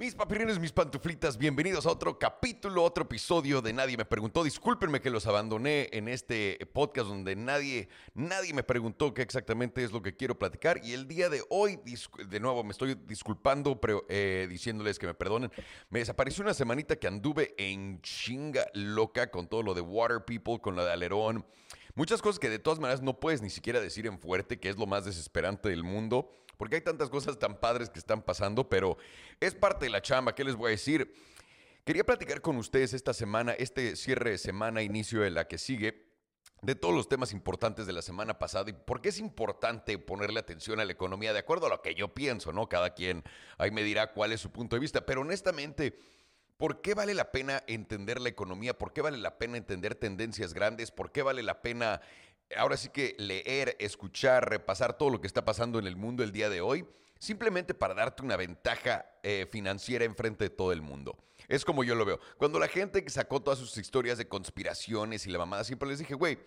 Mis papirines, mis pantuflitas, bienvenidos a otro capítulo, otro episodio de Nadie me preguntó. Discúlpenme que los abandoné en este podcast donde nadie, nadie me preguntó qué exactamente es lo que quiero platicar. Y el día de hoy, de nuevo, me estoy disculpando, pero, eh, diciéndoles que me perdonen. Me desapareció una semanita que anduve en chinga loca con todo lo de Water People, con lo de Alerón. Muchas cosas que de todas maneras no puedes ni siquiera decir en fuerte, que es lo más desesperante del mundo, porque hay tantas cosas tan padres que están pasando, pero es parte de la chamba, ¿qué les voy a decir? Quería platicar con ustedes esta semana, este cierre de semana, inicio de la que sigue, de todos los temas importantes de la semana pasada y por qué es importante ponerle atención a la economía de acuerdo a lo que yo pienso, ¿no? Cada quien ahí me dirá cuál es su punto de vista, pero honestamente ¿Por qué vale la pena entender la economía? ¿Por qué vale la pena entender tendencias grandes? ¿Por qué vale la pena ahora sí que leer, escuchar, repasar todo lo que está pasando en el mundo el día de hoy? Simplemente para darte una ventaja eh, financiera enfrente de todo el mundo. Es como yo lo veo. Cuando la gente sacó todas sus historias de conspiraciones y la mamada, siempre les dije, güey,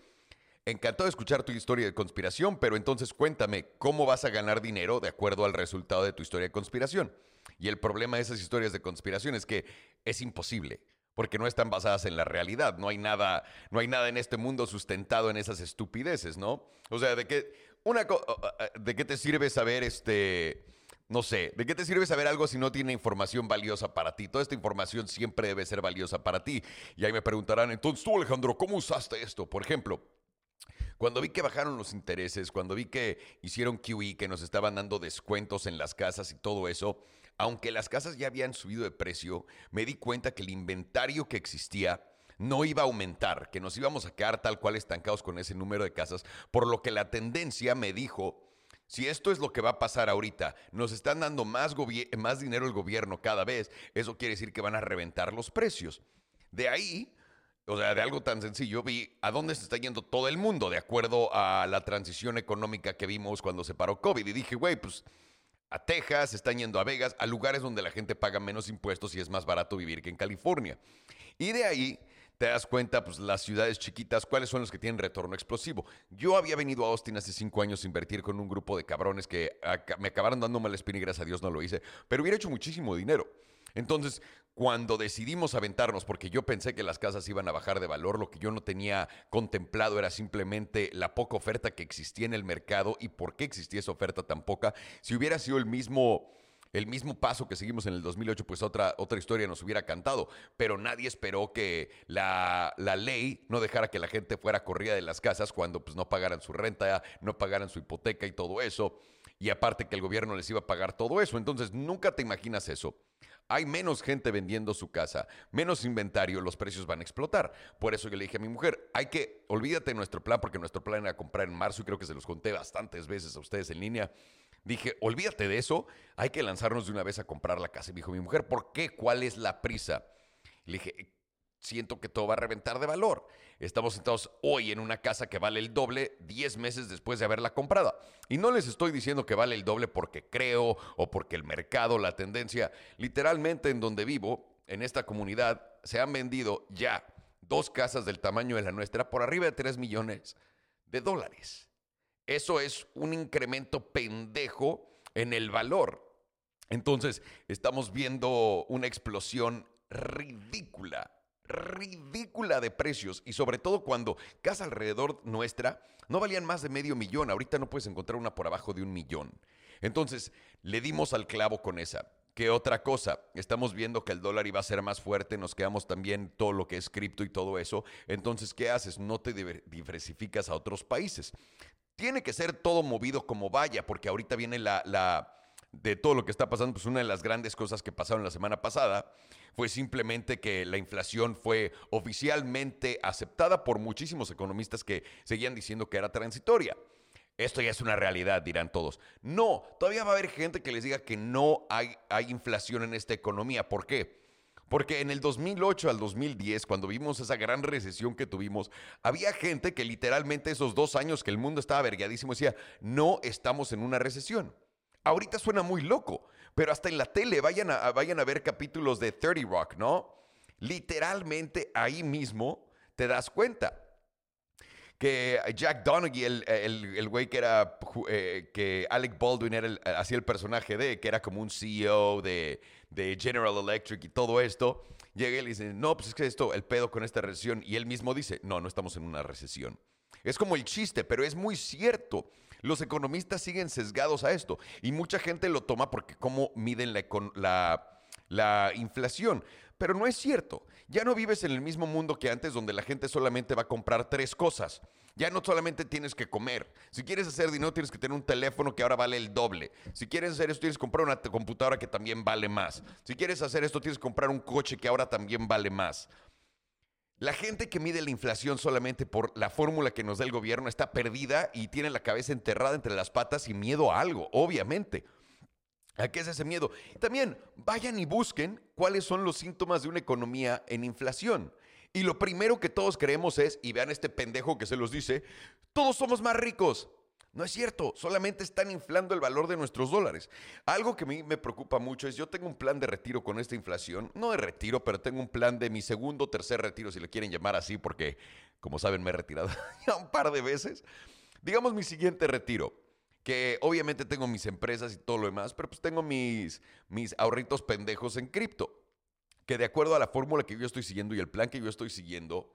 Encantado de escuchar tu historia de conspiración, pero entonces cuéntame cómo vas a ganar dinero de acuerdo al resultado de tu historia de conspiración. Y el problema de esas historias de conspiración es que es imposible, porque no están basadas en la realidad. No hay nada, no hay nada en este mundo sustentado en esas estupideces, ¿no? O sea, de qué una de qué te sirve saber este no sé, ¿de qué te sirve saber algo si no tiene información valiosa para ti? Toda esta información siempre debe ser valiosa para ti. Y ahí me preguntarán, entonces tú Alejandro, ¿cómo usaste esto? Por ejemplo, cuando vi que bajaron los intereses, cuando vi que hicieron QE, que nos estaban dando descuentos en las casas y todo eso, aunque las casas ya habían subido de precio, me di cuenta que el inventario que existía no iba a aumentar, que nos íbamos a quedar tal cual estancados con ese número de casas, por lo que la tendencia me dijo, si esto es lo que va a pasar ahorita, nos están dando más, dinero el gobierno cada vez, eso quiere decir que van a reventar los precios. De ahí o sea, de algo tan sencillo, vi a dónde se está yendo todo el mundo de acuerdo a la transición económica que vimos cuando se paró COVID. Y dije, güey, pues a Texas, se están yendo a Vegas, a lugares donde la gente paga menos impuestos y es más barato vivir que en California. Y de ahí te das cuenta, pues las ciudades chiquitas, cuáles son los que tienen retorno explosivo. Yo había venido a Austin hace cinco años a invertir con un grupo de cabrones que me acabaron dando mala espina y gracias a Dios no lo hice, pero hubiera hecho muchísimo dinero. Entonces, cuando decidimos aventarnos, porque yo pensé que las casas iban a bajar de valor, lo que yo no tenía contemplado era simplemente la poca oferta que existía en el mercado y por qué existía esa oferta tan poca. Si hubiera sido el mismo el mismo paso que seguimos en el 2008, pues otra, otra historia nos hubiera cantado. Pero nadie esperó que la, la, ley no dejara que la gente fuera corrida de las casas cuando pues, no pagaran su renta, no pagaran su hipoteca y todo eso. Y aparte que el gobierno les iba a pagar todo eso. Entonces nunca te imaginas eso hay menos gente vendiendo su casa, menos inventario, los precios van a explotar. Por eso yo le dije a mi mujer, hay que, olvídate de nuestro plan, porque nuestro plan era comprar en marzo y creo que se los conté bastantes veces a ustedes en línea. Dije, olvídate de eso, hay que lanzarnos de una vez a comprar la casa. Y me dijo mi mujer, ¿por qué? ¿Cuál es la prisa? Le dije, siento que todo va a reventar de valor. Estamos sentados hoy en una casa que vale el doble 10 meses después de haberla comprada. Y no les estoy diciendo que vale el doble porque creo o porque el mercado, la tendencia, literalmente en donde vivo, en esta comunidad, se han vendido ya dos casas del tamaño de la nuestra por arriba de 3 millones de dólares. Eso es un incremento pendejo en el valor. Entonces, estamos viendo una explosión ridícula ridícula de precios y sobre todo cuando casa alrededor nuestra no valían más de medio millón. Ahorita no puedes encontrar una por abajo de un millón. Entonces, le dimos al clavo con esa. ¿Qué otra cosa? Estamos viendo que el dólar iba a ser más fuerte, nos quedamos también todo lo que es cripto y todo eso. Entonces, ¿qué haces? No te diversificas a otros países. Tiene que ser todo movido como vaya, porque ahorita viene la, la de todo lo que está pasando, pues una de las grandes cosas que pasaron la semana pasada fue simplemente que la inflación fue oficialmente aceptada por muchísimos economistas que seguían diciendo que era transitoria. Esto ya es una realidad, dirán todos. No, todavía va a haber gente que les diga que no hay, hay inflación en esta economía. ¿Por qué? Porque en el 2008 al 2010, cuando vimos esa gran recesión que tuvimos, había gente que literalmente esos dos años que el mundo estaba vergueadísimo decía, no estamos en una recesión. Ahorita suena muy loco, pero hasta en la tele vayan a, vayan a ver capítulos de 30 Rock, ¿no? Literalmente ahí mismo te das cuenta. que Jack Donaghy, el, el, güey que era, eh, que Alec Baldwin era hacía el personaje de, que era como un CEO de, de General Electric y todo esto, llega y le dice, no, pues es que esto, el pedo con esta recesión, y él mismo dice, no, no estamos en una recesión. Es como el chiste, pero es muy cierto. Los economistas siguen sesgados a esto y mucha gente lo toma porque cómo miden la, la, la inflación. Pero no es cierto. Ya no vives en el mismo mundo que antes donde la gente solamente va a comprar tres cosas. Ya no solamente tienes que comer. Si quieres hacer dinero tienes que tener un teléfono que ahora vale el doble. Si quieres hacer esto tienes que comprar una computadora que también vale más. Si quieres hacer esto tienes que comprar un coche que ahora también vale más. La gente que mide la inflación solamente por la fórmula que nos da el gobierno está perdida y tiene la cabeza enterrada entre las patas y miedo a algo, obviamente. ¿A qué es ese miedo? También vayan y busquen cuáles son los síntomas de una economía en inflación. Y lo primero que todos creemos es, y vean este pendejo que se los dice, todos somos más ricos. No es cierto, solamente están inflando el valor de nuestros dólares. Algo que a mí me preocupa mucho es, yo tengo un plan de retiro con esta inflación, no de retiro, pero tengo un plan de mi segundo o tercer retiro, si le quieren llamar así, porque como saben me he retirado ya un par de veces. Digamos mi siguiente retiro, que obviamente tengo mis empresas y todo lo demás, pero pues tengo mis, mis ahorritos pendejos en cripto, que de acuerdo a la fórmula que yo estoy siguiendo y el plan que yo estoy siguiendo,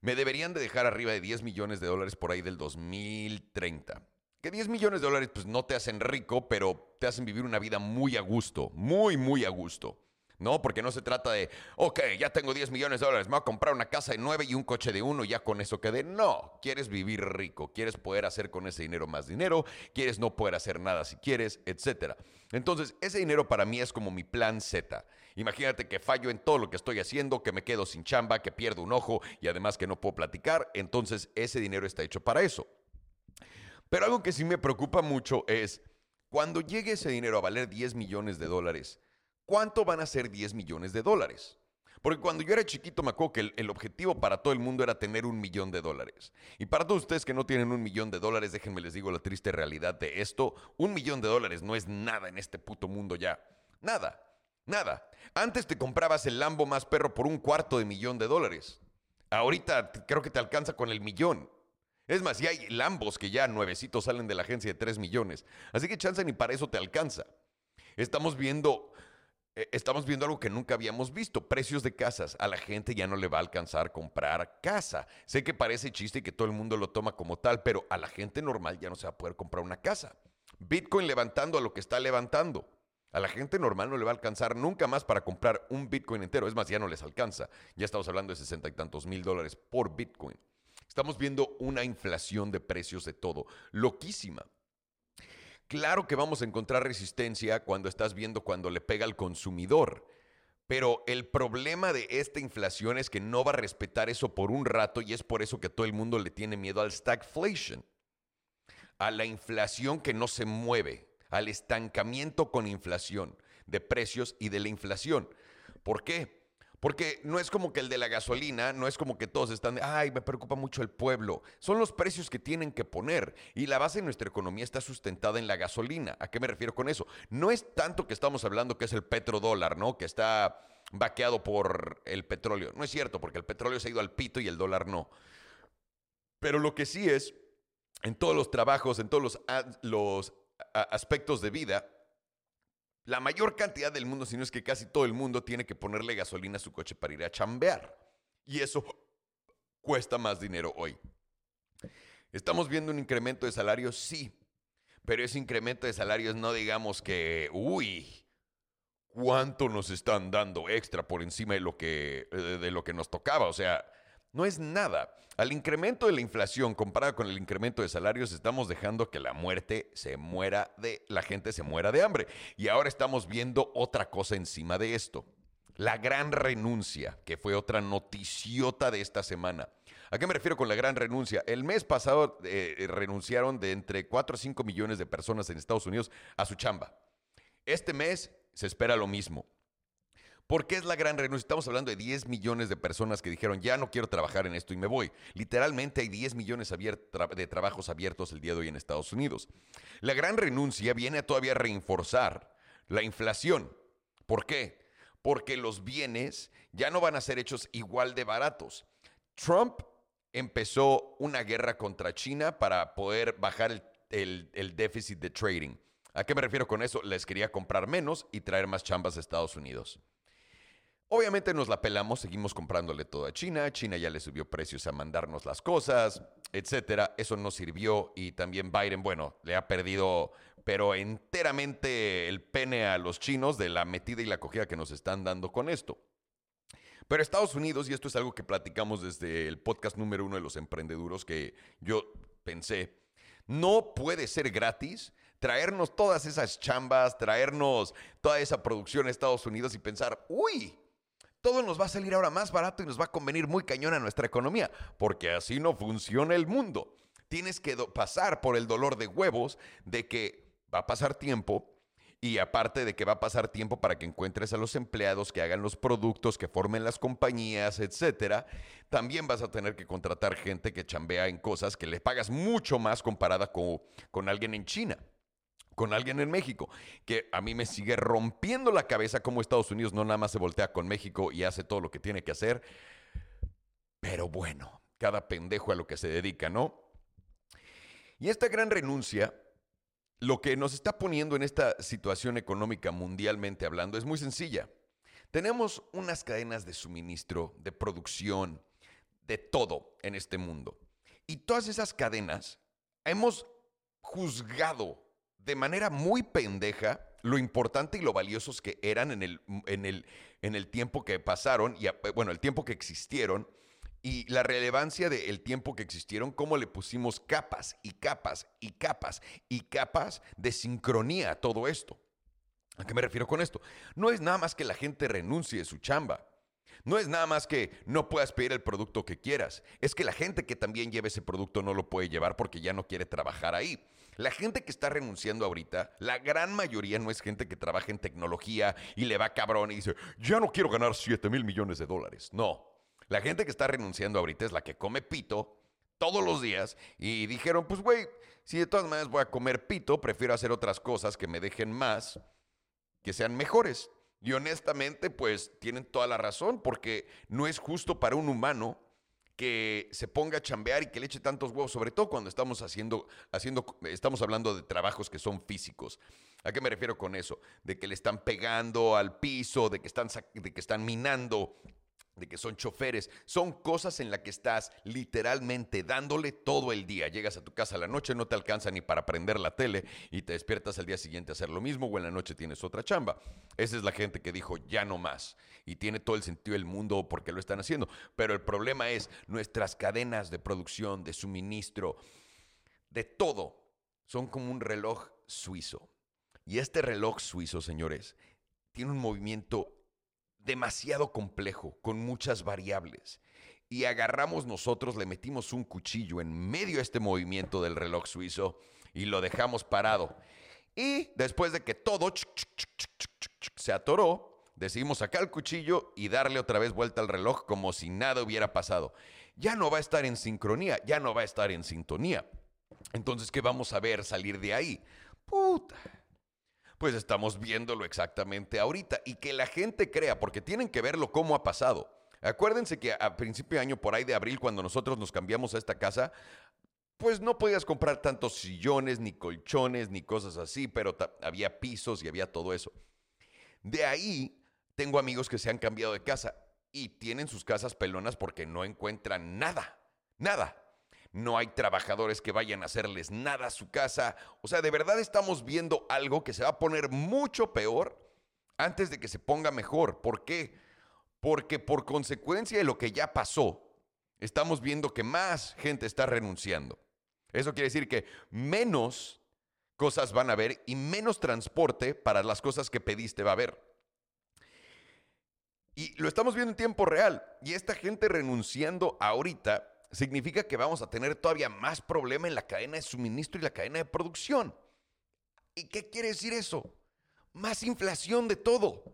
me deberían de dejar arriba de 10 millones de dólares por ahí del 2030. Que 10 millones de dólares pues no te hacen rico, pero te hacen vivir una vida muy a gusto, muy, muy a gusto. ¿no? Porque no se trata de, ok, ya tengo 10 millones de dólares, me voy a comprar una casa de 9 y un coche de uno, ya con eso quedé. No, quieres vivir rico, quieres poder hacer con ese dinero más dinero, quieres no poder hacer nada si quieres, etc. Entonces, ese dinero para mí es como mi plan Z. Imagínate que fallo en todo lo que estoy haciendo, que me quedo sin chamba, que pierdo un ojo y además que no puedo platicar, entonces ese dinero está hecho para eso. Pero algo que sí me preocupa mucho es, cuando llegue ese dinero a valer 10 millones de dólares, ¿cuánto van a ser 10 millones de dólares? Porque cuando yo era chiquito me acuerdo que el, objetivo para todo el mundo era tener un millón de dólares. Y para todos ustedes que no tienen un millón de dólares, déjenme les digo la triste realidad de esto. Un millón de dólares no es nada en este puto mundo ya. Nada. Nada. Antes te comprabas el Lambo más perro por un cuarto de millón de dólares. Ahorita creo que te alcanza con el millón. Es más, ya hay Lambos que ya nuevecitos salen de la agencia de 3 millones. Así que chance ni para eso te alcanza. Estamos viendo eh, estamos viendo algo que nunca habíamos visto, precios de casas. A la gente ya no le va a alcanzar comprar casa. Sé que parece chiste y que todo el mundo lo toma como tal, pero a la gente normal ya no se va a poder comprar una casa. Bitcoin levantando a lo que está levantando. A la gente normal no le va a alcanzar nunca más para comprar un Bitcoin entero. Es más, ya no les alcanza. Ya estamos hablando de sesenta y tantos mil dólares por Bitcoin. Estamos viendo una inflación de precios de todo. Loquísima. Claro que vamos a encontrar resistencia cuando estás viendo cuando le pega al consumidor. Pero el problema de esta inflación es que no va a respetar eso por un rato y es por eso que todo el mundo le tiene miedo al stagflation, a la inflación que no se mueve, al estancamiento con inflación de precios y de la inflación. ¿Por qué? Porque no es como que el de la gasolina, no es como que todos están, ay, me preocupa mucho el pueblo. Son los precios que tienen que poner. Y la base de nuestra economía está sustentada en la gasolina. ¿A qué me refiero con eso? No es tanto que estamos hablando que es el petrodólar, ¿no? Que está vaqueado por el petróleo. No es cierto, porque el petróleo se ha ido al pito y el dólar no. Pero lo que sí es, en todos los trabajos, en todos los, los aspectos de vida, la mayor cantidad del mundo, si no es que casi todo el mundo, tiene que ponerle gasolina a su coche para ir a chambear. Y eso cuesta más dinero hoy. ¿Estamos viendo un incremento de salarios? Sí. Pero ese incremento de salarios no digamos que, uy, ¿cuánto nos están dando extra por encima de lo que, de lo que nos tocaba? O sea, no es nada. Al incremento de la inflación comparado con el incremento de salarios, estamos dejando que la muerte se muera de, la gente se muera de hambre. Y ahora estamos viendo otra cosa encima de esto. La gran renuncia, que fue otra noticiota de esta semana. ¿A qué me refiero con la gran renuncia? El mes pasado eh, renunciaron de entre 4 a 5 millones de personas en Estados Unidos a su chamba. Este mes se espera lo mismo. ¿Por qué es la gran renuncia? Estamos hablando de 10 millones de personas que dijeron, ya no quiero trabajar en esto y me voy. Literalmente hay 10 millones de trabajos abiertos el día de hoy en Estados Unidos. La gran renuncia viene a todavía reforzar la inflación. ¿Por qué? Porque los bienes ya no van a ser hechos igual de baratos. Trump empezó una guerra contra China para poder bajar el, déficit de trading. ¿A qué me refiero con eso? Les quería comprar menos y traer más chambas a Estados Unidos. Obviamente nos la pelamos, seguimos comprándole todo a China. China ya le subió precios a mandarnos las cosas, etcétera. Eso no sirvió y también Biden, bueno, le ha perdido, pero enteramente el pene a los chinos de la metida y la cogida que nos están dando con esto. Pero Estados Unidos, y esto es algo que platicamos desde el podcast número uno de los emprendeduros que yo pensé, no puede ser gratis traernos todas esas chambas, traernos toda esa producción a Estados Unidos y pensar, uy, todo nos va a salir ahora más barato y nos va a convenir muy cañón a nuestra economía, porque así no funciona el mundo. Tienes que pasar por el dolor de huevos de que va a pasar tiempo, y aparte de que va a pasar tiempo para que encuentres a los empleados que hagan los productos, que formen las compañías, etcétera, también vas a tener que contratar gente que chambea en cosas que le pagas mucho más comparada con, con alguien en China con alguien en México, que a mí me sigue rompiendo la cabeza como Estados Unidos no nada más se voltea con México y hace todo lo que tiene que hacer. Pero bueno, cada pendejo a lo que se dedica, ¿no? Y esta gran renuncia lo que nos está poniendo en esta situación económica mundialmente hablando es muy sencilla. Tenemos unas cadenas de suministro, de producción, de todo en este mundo. Y todas esas cadenas hemos juzgado de manera muy pendeja lo importante y lo valiosos que eran en el, en el, en el tiempo que pasaron, y bueno, el tiempo que existieron, y la relevancia del tiempo que existieron, cómo le pusimos capas y capas y capas y capas de sincronía a todo esto. ¿A qué me refiero con esto? No es nada más que la gente renuncie a su chamba. No es nada más que no puedas pedir el producto que quieras. Es que la gente que también lleva ese producto no lo puede llevar porque ya no quiere trabajar ahí. La gente que está renunciando ahorita, la gran mayoría no es gente que trabaja en tecnología y le va cabrón y dice, ya no quiero ganar 7 mil millones de dólares. No, la gente que está renunciando ahorita es la que come pito todos los días y dijeron, pues güey, si de todas maneras voy a comer pito, prefiero hacer otras cosas que me dejen más, que sean mejores. Y honestamente, pues tienen toda la razón, porque no es justo para un humano que se ponga a chambear y que le eche tantos huevos, sobre todo cuando estamos haciendo, haciendo, estamos hablando de trabajos que son físicos. ¿A qué me refiero con eso? De que le están pegando al piso, de que están, de que están minando de que son choferes, son cosas en las que estás literalmente dándole todo el día. Llegas a tu casa a la noche, no te alcanza ni para prender la tele y te despiertas al día siguiente a hacer lo mismo o en la noche tienes otra chamba. Esa es la gente que dijo ya no más y tiene todo el sentido del mundo porque lo están haciendo. Pero el problema es nuestras cadenas de producción, de suministro, de todo, son como un reloj suizo. Y este reloj suizo, señores, tiene un movimiento demasiado complejo, con muchas variables. Y agarramos nosotros, le metimos un cuchillo en medio de este movimiento del reloj suizo y lo dejamos parado. Y después de que todo se atoró, decidimos sacar el cuchillo y darle otra vez vuelta al reloj como si nada hubiera pasado. Ya no va a estar en sincronía, ya no va a estar en sintonía. Entonces, ¿qué vamos a ver salir de ahí? Puta pues estamos viéndolo exactamente ahorita y que la gente crea, porque tienen que verlo cómo ha pasado. Acuérdense que a principio de año, por ahí de abril, cuando nosotros nos cambiamos a esta casa, pues no podías comprar tantos sillones, ni colchones, ni cosas así, pero había pisos y había todo eso. De ahí tengo amigos que se han cambiado de casa y tienen sus casas pelonas porque no encuentran nada, nada no hay trabajadores que vayan a hacerles nada a su casa. O sea, de verdad estamos viendo algo que se va a poner mucho peor antes de que se ponga mejor. ¿Por qué? Porque por consecuencia de lo que ya pasó, estamos viendo que más gente está renunciando. Eso quiere decir que menos cosas van a haber y menos transporte para las cosas que pediste va a haber. Y lo estamos viendo en tiempo real. Y esta gente renunciando ahorita significa que vamos a tener todavía más problema en la cadena de suministro y la cadena de producción. ¿Y qué quiere decir eso? Más inflación de todo.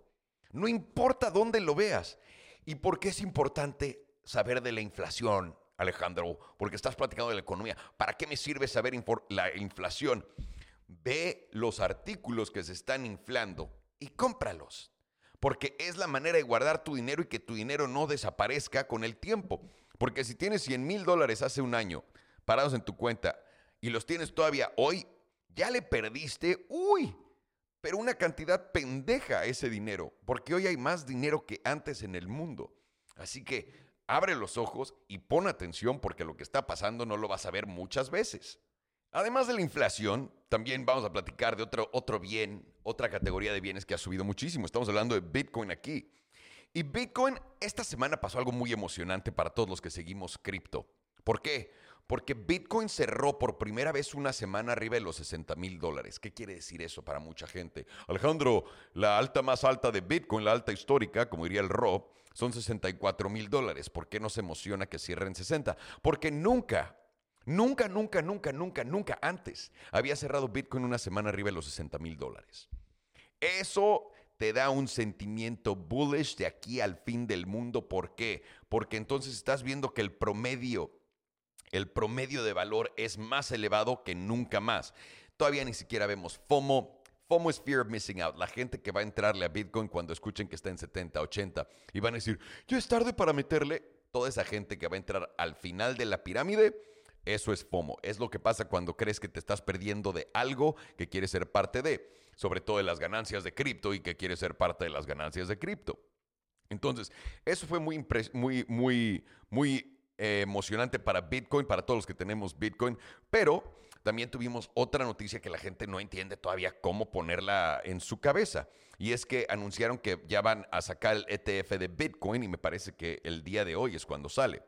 No importa dónde lo veas. ¿Y por qué es importante saber de la inflación, Alejandro? Porque estás platicando de la economía. ¿Para qué me sirve saber la inflación? Ve los artículos que se están inflando y cómpralos. Porque es la manera de guardar tu dinero y que tu dinero no desaparezca con el tiempo. Porque si tienes 100 mil dólares hace un año parados en tu cuenta y los tienes todavía hoy, ya le perdiste, uy, pero una cantidad pendeja ese dinero, porque hoy hay más dinero que antes en el mundo. Así que abre los ojos y pon atención porque lo que está pasando no lo vas a ver muchas veces. Además de la inflación, también vamos a platicar de otro, otro bien, otra categoría de bienes que ha subido muchísimo. Estamos hablando de Bitcoin aquí. Y Bitcoin, esta semana pasó algo muy emocionante para todos los que seguimos cripto. ¿Por qué? Porque Bitcoin cerró por primera vez una semana arriba de los 60 mil dólares. ¿Qué quiere decir eso para mucha gente? Alejandro, la alta más alta de Bitcoin, la alta histórica, como diría el RO, son 64 mil dólares. ¿Por qué no se emociona que cierren 60? Porque nunca, nunca, nunca, nunca, nunca, nunca antes había cerrado Bitcoin una semana arriba de los 60 mil dólares. Eso te da un sentimiento bullish de aquí al fin del mundo. ¿Por qué? Porque entonces estás viendo que el promedio el promedio de valor es más elevado que nunca más. Todavía ni siquiera vemos FOMO. FOMO es Fear of Missing Out. La gente que va a entrarle a Bitcoin cuando escuchen que está en 70, 80 y van a decir, ya es tarde para meterle. Toda esa gente que va a entrar al final de la pirámide, eso es FOMO. Es lo que pasa cuando crees que te estás perdiendo de algo que quieres ser parte de. Sobre todo de las ganancias de cripto y que quieres ser parte de las ganancias de cripto. Entonces, eso fue muy, muy, muy, muy eh, emocionante para Bitcoin, para todos los que tenemos Bitcoin, pero también tuvimos otra noticia que la gente no entiende todavía cómo ponerla en su cabeza. Y es que anunciaron que ya van a sacar el ETF de Bitcoin y me parece que el día de hoy es cuando sale.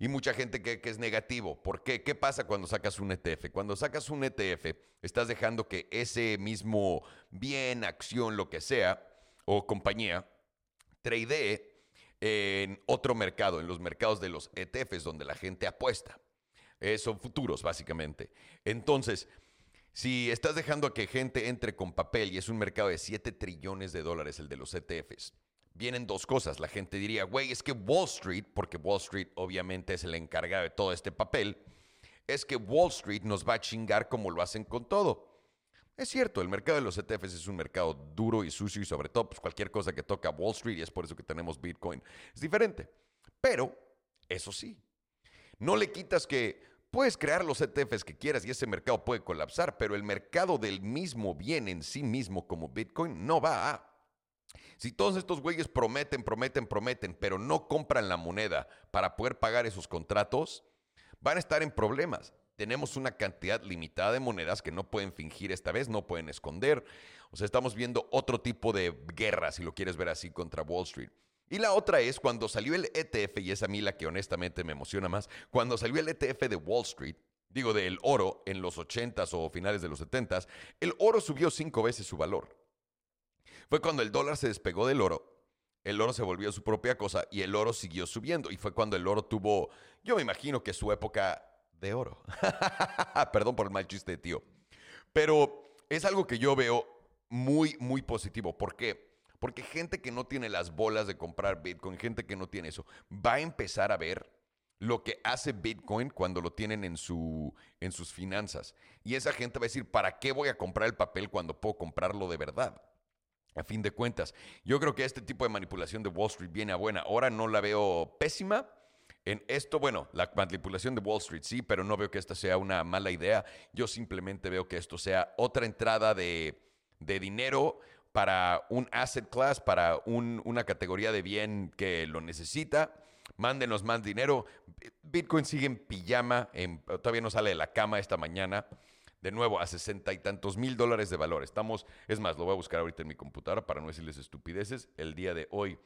Y mucha gente que, que, es negativo. ¿Por qué? ¿Qué pasa cuando sacas un ETF? Cuando sacas un ETF, estás dejando que ese mismo bien, acción, lo que sea, o compañía, tradee en otro mercado, en los mercados de los ETFs, donde la gente apuesta. Eh, son futuros, básicamente. Entonces, si estás dejando a que gente entre con papel y es un mercado de 7 trillones de dólares el de los ETFs, vienen dos cosas. La gente diría, güey, es que Wall Street, porque Wall Street obviamente es el encargado de todo este papel, es que Wall Street nos va a chingar como lo hacen con todo. Es cierto, el mercado de los ETFs es un mercado duro y sucio y sobre todo pues, cualquier cosa que toca Wall Street y es por eso que tenemos Bitcoin. Es diferente. Pero, eso sí, no le quitas que puedes crear los ETFs que quieras y ese mercado puede colapsar, pero el mercado del mismo bien en sí mismo como Bitcoin no va a. Si todos estos güeyes prometen, prometen, prometen, pero no compran la moneda para poder pagar esos contratos, van a estar en problemas tenemos una cantidad limitada de monedas que no pueden fingir esta vez, no pueden esconder. O sea, estamos viendo otro tipo de guerra, si lo quieres ver así, contra Wall Street. Y la otra es cuando salió el ETF, y es a mí la que honestamente me emociona más, cuando salió el ETF de Wall Street, digo del oro en los 80s o finales de los 70s, el oro subió cinco veces su valor. Fue cuando el dólar se despegó del oro, el oro se volvió su propia cosa y el oro siguió subiendo. Y fue cuando el oro tuvo, yo me imagino que su época de oro. Perdón por el mal chiste, tío. Pero es algo que yo veo muy, muy positivo. ¿Por qué? Porque gente que no tiene las bolas de comprar Bitcoin, gente que no tiene eso, va a empezar a ver lo que hace Bitcoin cuando lo tienen en, su, en sus finanzas. Y esa gente va a decir, ¿para qué voy a comprar el papel cuando puedo comprarlo de verdad? A fin de cuentas, yo creo que este tipo de manipulación de Wall Street viene a buena. Ahora no la veo pésima, en esto, bueno, la manipulación de Wall Street sí, pero no veo que esta sea una mala idea. Yo simplemente veo que esto sea otra entrada de, dinero para un asset class, para una categoría de bien que lo necesita. Mándenos más dinero. Bitcoin sigue en pijama, todavía no sale de la cama esta mañana. De nuevo, a sesenta y tantos mil dólares de valor. Estamos, es más, lo voy a buscar ahorita en mi computadora para no decirles estupideces. El día de hoy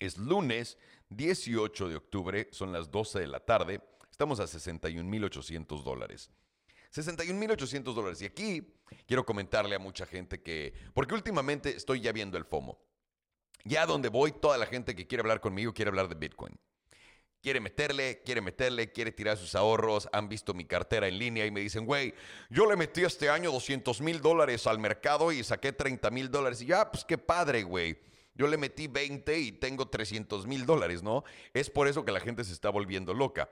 es lunes 18 de octubre, son las 12 de la tarde. Estamos a 61.800 dólares. 61.800 dólares. Y aquí quiero comentarle a mucha gente que, porque últimamente estoy ya viendo el FOMO. Ya donde voy, toda la gente que quiere hablar conmigo quiere hablar de Bitcoin. Quiere meterle, quiere meterle, quiere tirar sus ahorros. Han visto mi cartera en línea y me dicen, güey, yo le metí este año 200 mil dólares al mercado y saqué 30 mil dólares. Y ya, pues qué padre, güey. Yo le metí 20 y tengo 300 mil dólares, ¿no? Es por eso que la gente se está volviendo loca.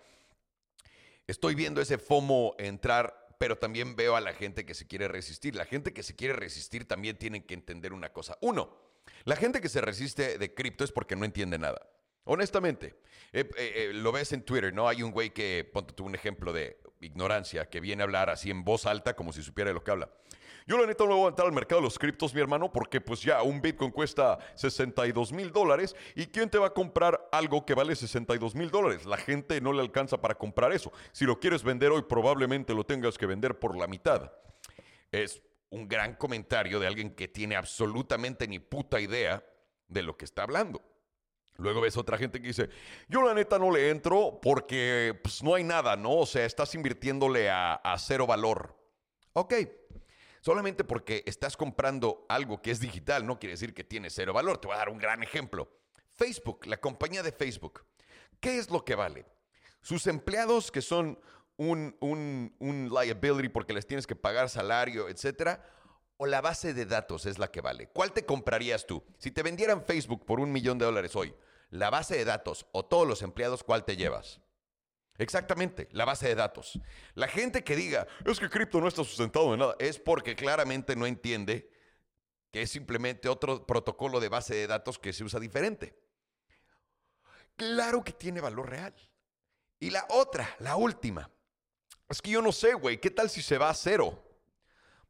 Estoy viendo ese FOMO entrar, pero también veo a la gente que se quiere resistir. La gente que se quiere resistir también tiene que entender una cosa. Uno, la gente que se resiste de cripto es porque no entiende nada. Honestamente, eh, eh, eh, lo ves en Twitter, ¿no? Hay un güey que, ponte tú un ejemplo de ignorancia, que viene a hablar así en voz alta como si supiera de lo que habla. Yo la neta no voy a entrar al mercado de los criptos, mi hermano, porque pues ya un Bitcoin cuesta 62 mil dólares y ¿quién te va a comprar algo que vale 62 mil dólares? La gente no le alcanza para comprar eso. Si lo quieres vender hoy, probablemente lo tengas que vender por la mitad. Es un gran comentario de alguien que tiene absolutamente ni puta idea de lo que está hablando. Luego ves otra gente que dice, yo la neta no le entro porque pues, no hay nada, ¿no? O sea, estás invirtiéndole a, a cero valor. Ok, solamente porque estás comprando algo que es digital no quiere decir que tiene cero valor. Te voy a dar un gran ejemplo. Facebook, la compañía de Facebook, ¿qué es lo que vale? Sus empleados que son un, un, un liability porque les tienes que pagar salario, etcétera, o la base de datos es la que vale? ¿Cuál te comprarías tú? Si te vendieran Facebook por un millón de dólares hoy, la base de datos o todos los empleados, ¿cuál te llevas? Exactamente, la base de datos. La gente que diga, es que cripto no está sustentado en nada, es porque claramente no entiende que es simplemente otro protocolo de base de datos que se usa diferente. Claro que tiene valor real. Y la otra, la última, es que yo no sé, güey, ¿qué tal si se va a cero?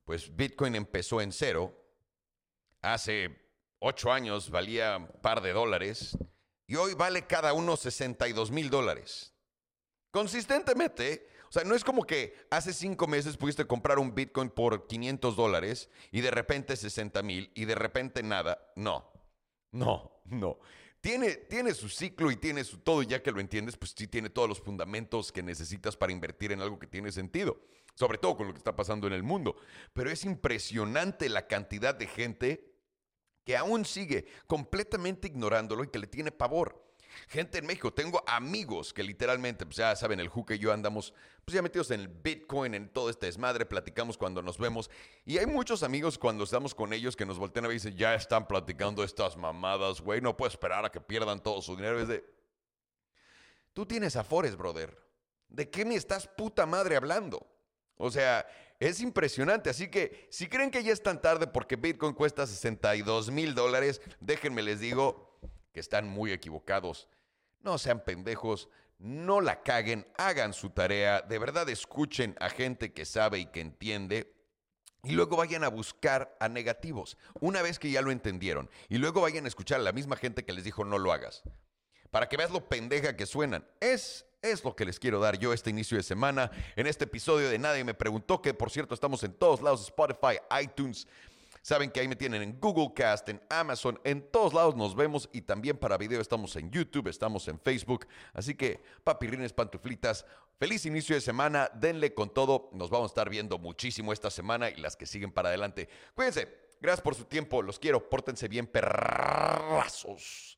Pues Bitcoin empezó en cero. Hace ocho años valía un par de dólares y hoy vale cada uno 62 mil dólares. Consistentemente, o sea, no es como que hace cinco meses pudiste comprar un Bitcoin por 500 dólares y de repente 60 mil y de repente nada. No, no, no. Tiene, tiene su ciclo y tiene su todo, y ya que lo entiendes, pues sí tiene todos los fundamentos que necesitas para invertir en algo que tiene sentido, sobre todo con lo que está pasando en el mundo. Pero es impresionante la cantidad de gente que aún sigue completamente ignorándolo y que le tiene pavor. Gente en México, tengo amigos que literalmente, pues ya saben, el Juque y yo andamos pues ya metidos en el Bitcoin, en todo este desmadre, platicamos cuando nos vemos. Y hay muchos amigos cuando estamos con ellos que nos voltean a ver y dicen, ya están platicando estas mamadas, güey, no puedo esperar a que pierdan todo su dinero. Es de, tú tienes afores, brother. ¿De qué me estás puta madre hablando? O sea, es impresionante. Así que si creen que ya es tan tarde porque Bitcoin cuesta 62 mil dólares, déjenme les digo que están muy equivocados. No sean pendejos, no la caguen, hagan su tarea, de verdad escuchen a gente que sabe y que entiende. Y luego vayan a buscar a negativos, una vez que ya lo entendieron. Y luego vayan a escuchar a la misma gente que les dijo no lo hagas. Para que veas lo pendeja que suenan. Es es lo que les quiero dar yo este inicio de semana en este episodio de Nadie me preguntó, que por cierto estamos en todos lados, Spotify, iTunes. Saben que ahí me tienen en Google Cast, en Amazon, en todos lados nos vemos y también para video estamos en YouTube, estamos en Facebook. Así que, papirrines, pantuflitas, feliz inicio de semana, denle con todo. Nos vamos a estar viendo muchísimo esta semana y las que siguen para adelante. Cuídense, gracias por su tiempo, los quiero, pórtense bien, perrazos.